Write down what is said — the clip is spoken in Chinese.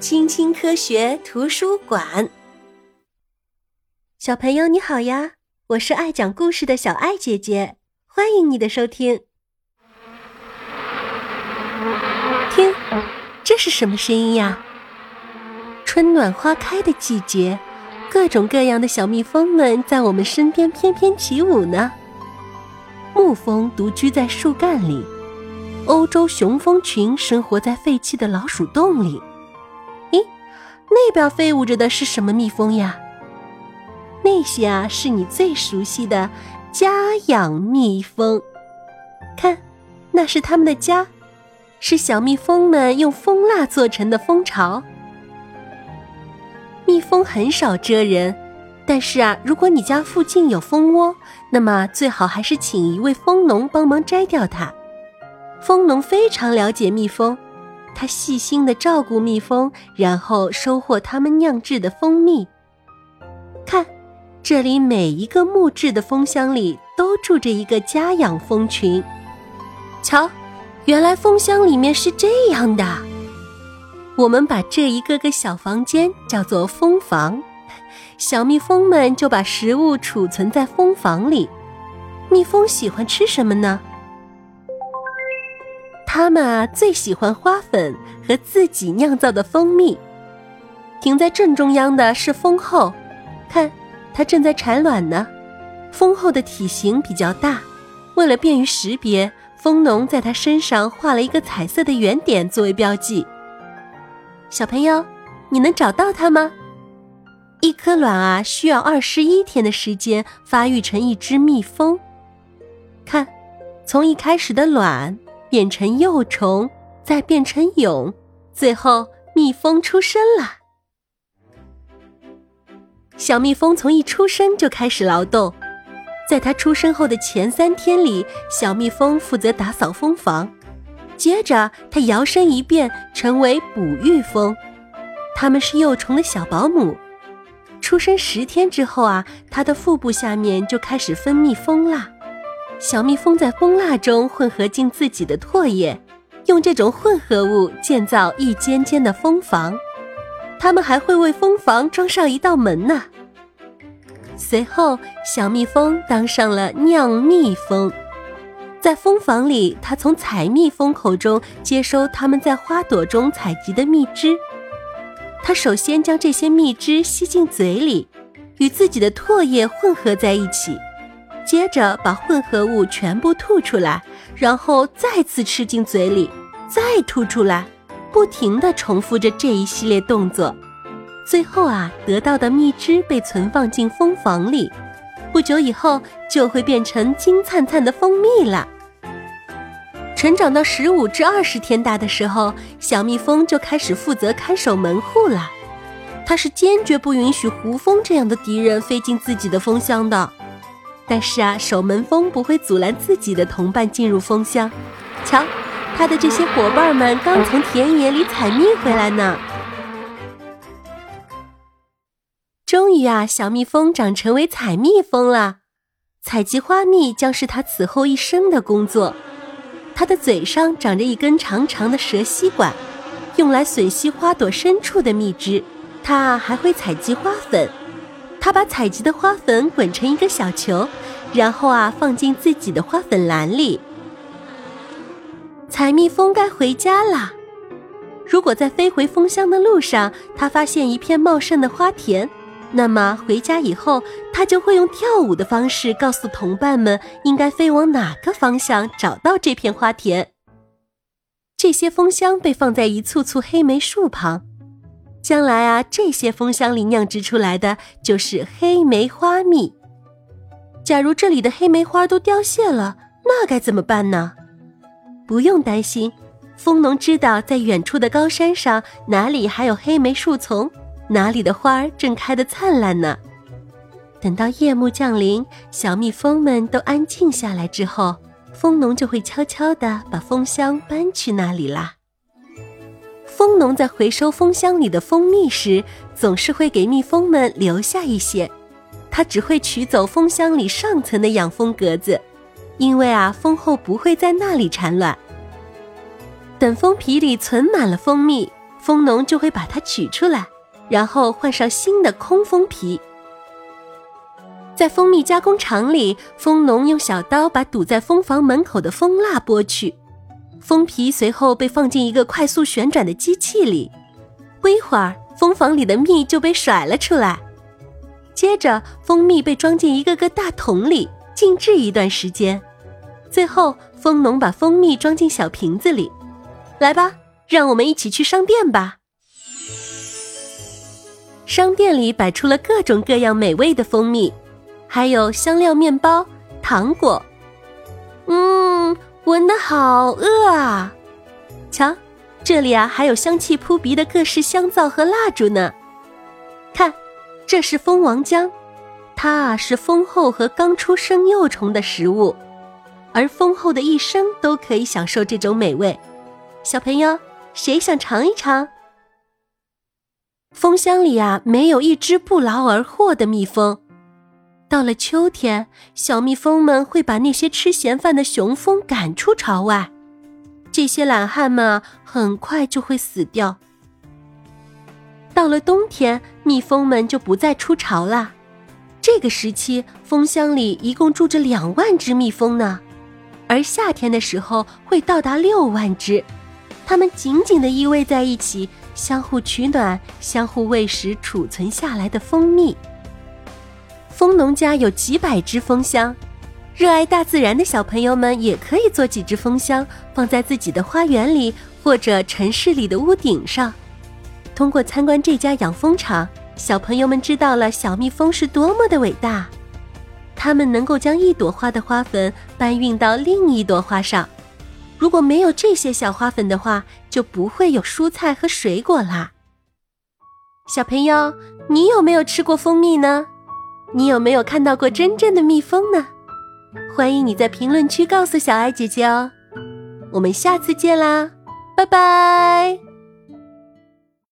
青青科学图书馆，小朋友你好呀！我是爱讲故事的小爱姐姐，欢迎你的收听。听，这是什么声音呀？春暖花开的季节，各种各样的小蜜蜂们在我们身边翩翩起舞呢。牧蜂独居在树干里，欧洲雄蜂群生活在废弃的老鼠洞里。那边飞舞着的是什么蜜蜂呀？那些啊，是你最熟悉的家养蜜蜂。看，那是它们的家，是小蜜蜂们用蜂蜡做成的蜂巢。蜜蜂很少蛰人，但是啊，如果你家附近有蜂窝，那么最好还是请一位蜂农帮忙摘掉它。蜂农非常了解蜜蜂。他细心的照顾蜜蜂，然后收获他们酿制的蜂蜜。看，这里每一个木质的蜂箱里都住着一个家养蜂群。瞧，原来蜂箱里面是这样的。我们把这一个个小房间叫做蜂房，小蜜蜂们就把食物储存在蜂房里。蜜蜂喜欢吃什么呢？它们啊，最喜欢花粉和自己酿造的蜂蜜。停在正中央的是蜂后，看，它正在产卵呢。蜂后的体型比较大，为了便于识别，蜂农在它身上画了一个彩色的圆点作为标记。小朋友，你能找到它吗？一颗卵啊，需要二十一天的时间发育成一只蜜蜂。看，从一开始的卵。变成幼虫，再变成蛹，最后蜜蜂出生了。小蜜蜂从一出生就开始劳动，在它出生后的前三天里，小蜜蜂负责打扫蜂房，接着它摇身一变成为哺育蜂，它们是幼虫的小保姆。出生十天之后啊，它的腹部下面就开始分泌蜂蜡。小蜜蜂在蜂蜡中混合进自己的唾液，用这种混合物建造一间间的蜂房。它们还会为蜂房装上一道门呢。随后，小蜜蜂当上了酿蜜蜂，在蜂房里，它从采蜜蜂口中接收它们在花朵中采集的蜜汁。它首先将这些蜜汁吸进嘴里，与自己的唾液混合在一起。接着把混合物全部吐出来，然后再次吃进嘴里，再吐出来，不停地重复着这一系列动作。最后啊，得到的蜜汁被存放进蜂房里，不久以后就会变成金灿灿的蜂蜜了。成长到十五至二十天大的时候，小蜜蜂就开始负责看守门户了。它是坚决不允许胡蜂这样的敌人飞进自己的蜂箱的。但是啊，守门蜂不会阻拦自己的同伴进入蜂箱。瞧，他的这些伙伴们刚从田野里采蜜回来呢。终于啊，小蜜蜂长成为采蜜蜂了。采集花蜜将是它此后一生的工作。它的嘴上长着一根长长的蛇吸管，用来吮吸花朵深处的蜜汁。它还会采集花粉。他把采集的花粉滚成一个小球，然后啊放进自己的花粉篮里。采蜜蜂该回家了。如果在飞回蜂箱的路上，他发现一片茂盛的花田，那么回家以后，他就会用跳舞的方式告诉同伴们应该飞往哪个方向找到这片花田。这些蜂箱被放在一簇簇黑莓树旁。将来啊，这些蜂箱里酿制出来的就是黑莓花蜜。假如这里的黑莓花都凋谢了，那该怎么办呢？不用担心，蜂农知道在远处的高山上哪里还有黑莓树丛，哪里的花儿正开得灿烂呢。等到夜幕降临，小蜜蜂们都安静下来之后，蜂农就会悄悄地把蜂箱搬去那里啦。蜂农在回收蜂箱里的蜂蜜时，总是会给蜜蜂们留下一些。他只会取走蜂箱里上层的养蜂格子，因为啊，蜂后不会在那里产卵。等蜂皮里存满了蜂蜜，蜂农就会把它取出来，然后换上新的空蜂皮。在蜂蜜加工厂里，蜂农用小刀把堵在蜂房门口的蜂蜡剥去，蜂皮随后被放进一个快速旋转的机器里。不一会儿，蜂房里的蜜就被甩了出来。接着，蜂蜜被装进一个个大桶里，静置一段时间。最后，蜂农把蜂蜜装进小瓶子里。来吧，让我们一起去商店吧。商店里摆出了各种各样美味的蜂蜜。还有香料面包、糖果，嗯，闻得好饿啊！瞧，这里啊还有香气扑鼻的各式香皂和蜡烛呢。看，这是蜂王浆，它啊是蜂后和刚出生幼虫的食物，而蜂后的一生都可以享受这种美味。小朋友，谁想尝一尝？蜂箱里啊没有一只不劳而获的蜜蜂。到了秋天，小蜜蜂们会把那些吃闲饭的雄蜂赶出巢外，这些懒汉们很快就会死掉。到了冬天，蜜蜂们就不再出巢了。这个时期，蜂箱里一共住着两万只蜜蜂呢，而夏天的时候会到达六万只，它们紧紧地依偎在一起，相互取暖，相互喂食储存下来的蜂蜜。农家有几百只蜂箱，热爱大自然的小朋友们也可以做几只蜂箱，放在自己的花园里或者城市里的屋顶上。通过参观这家养蜂场，小朋友们知道了小蜜蜂是多么的伟大。它们能够将一朵花的花粉搬运到另一朵花上。如果没有这些小花粉的话，就不会有蔬菜和水果啦。小朋友，你有没有吃过蜂蜜呢？你有没有看到过真正的蜜蜂呢？欢迎你在评论区告诉小爱姐姐哦。我们下次见啦，拜拜。